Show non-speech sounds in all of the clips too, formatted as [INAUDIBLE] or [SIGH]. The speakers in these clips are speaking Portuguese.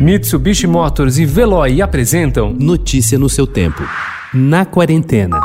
Mitsubishi Motors e Veloy apresentam Notícia no seu tempo. Na quarentena.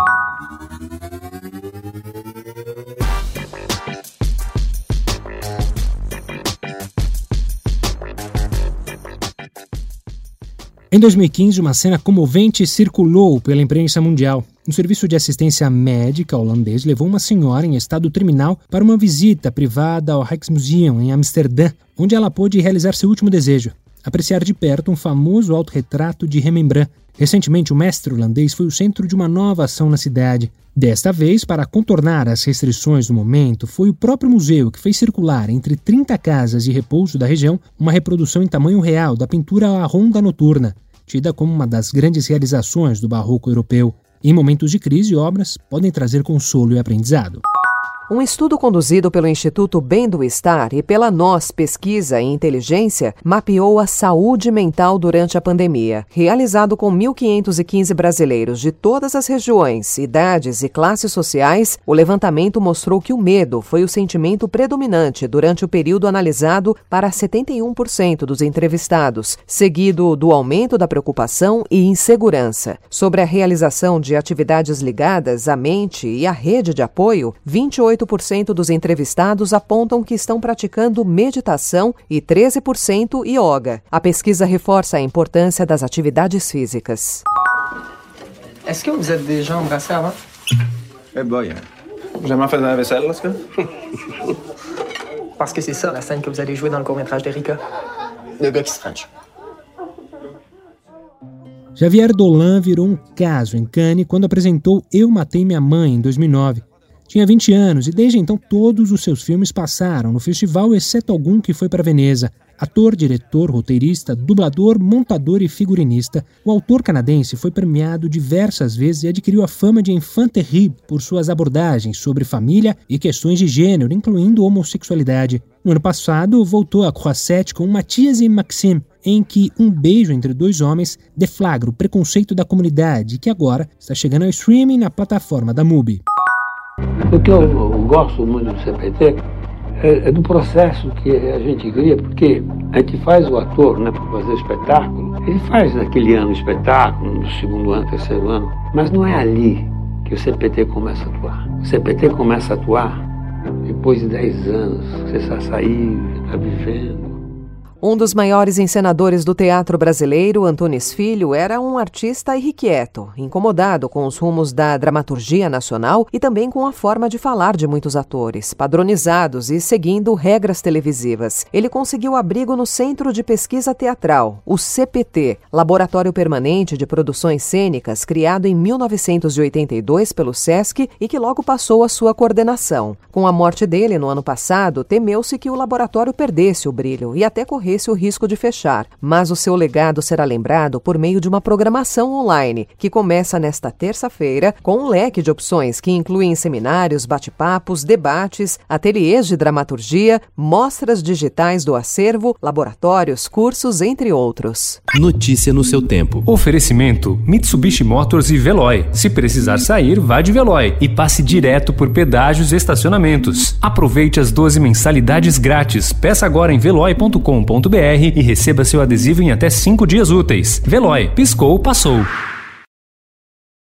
Em 2015, uma cena comovente circulou pela imprensa mundial. Um serviço de assistência médica holandês levou uma senhora em estado terminal para uma visita privada ao Rijksmuseum em Amsterdã, onde ela pôde realizar seu último desejo: apreciar de perto um famoso autorretrato de Rembrandt. Recentemente, o mestre holandês foi o centro de uma nova ação na cidade. Desta vez, para contornar as restrições do momento, foi o próprio museu que fez circular entre 30 casas de repouso da região uma reprodução em tamanho real da pintura A Ronda Noturna, tida como uma das grandes realizações do barroco europeu. Em momentos de crise, obras podem trazer consolo e aprendizado. Um estudo conduzido pelo Instituto Bem do Estar e pela NOS Pesquisa e Inteligência mapeou a saúde mental durante a pandemia. Realizado com 1.515 brasileiros de todas as regiões, idades e classes sociais, o levantamento mostrou que o medo foi o sentimento predominante durante o período analisado para 71% dos entrevistados, seguido do aumento da preocupação e insegurança. Sobre a realização de atividades ligadas à mente e à rede de apoio, 28 8% dos entrevistados apontam que estão praticando meditação e 13% yoga. A pesquisa reforça a importância das atividades físicas. Est-ce que vous êtes déjà embrassé avant? Eh boy, jamais fait de la vaisselle, ce [LAUGHS] Parce que c'est ça, la scène que vous allez jouer dans le court-métrage d'Erika. Le gars qui se French. Javier Dolan virou um caso em Cannes quando apresentou Eu Matei Minha Mãe em 2009. Tinha 20 anos e desde então todos os seus filmes passaram no festival, exceto algum que foi para Veneza. Ator, diretor, roteirista, dublador, montador e figurinista, o autor canadense foi premiado diversas vezes e adquiriu a fama de enfant terrible por suas abordagens sobre família e questões de gênero, incluindo homossexualidade. No ano passado, voltou a Croisset com Matias e Maxime, em que um beijo entre dois homens deflagra o preconceito da comunidade, que agora está chegando ao streaming na plataforma da MUBI. O que eu, gosto muito do CPT é, é, do processo que a gente cria, porque a gente faz o ator né, para fazer espetáculo, ele faz naquele ano o espetáculo, no segundo ano, terceiro ano, mas não é ali que o CPT começa a atuar. O CPT começa a atuar depois de 10 anos, você está saindo, está vivendo. Um dos maiores encenadores do teatro brasileiro, Antunes Filho, era um artista irrequieto, incomodado com os rumos da dramaturgia nacional e também com a forma de falar de muitos atores, padronizados e seguindo regras televisivas. Ele conseguiu abrigo no Centro de Pesquisa Teatral, o CPT, Laboratório Permanente de Produções Cênicas, criado em 1982 pelo SESC e que logo passou a sua coordenação. Com a morte dele no ano passado, temeu-se que o laboratório perdesse o brilho e até corresse corresse o risco de fechar, mas o seu legado será lembrado por meio de uma programação online, que começa nesta terça-feira com um leque de opções que incluem seminários, bate-papos, debates, ateliês de dramaturgia, mostras digitais do acervo, laboratórios, cursos, entre outros. Notícia no seu tempo. Oferecimento: Mitsubishi Motors e Veloy. Se precisar sair, vá de Veloy e passe direto por pedágios e estacionamentos. Aproveite as 12 mensalidades grátis. Peça agora em veloy.com.br e receba seu adesivo em até 5 dias úteis. Veloy, piscou, passou.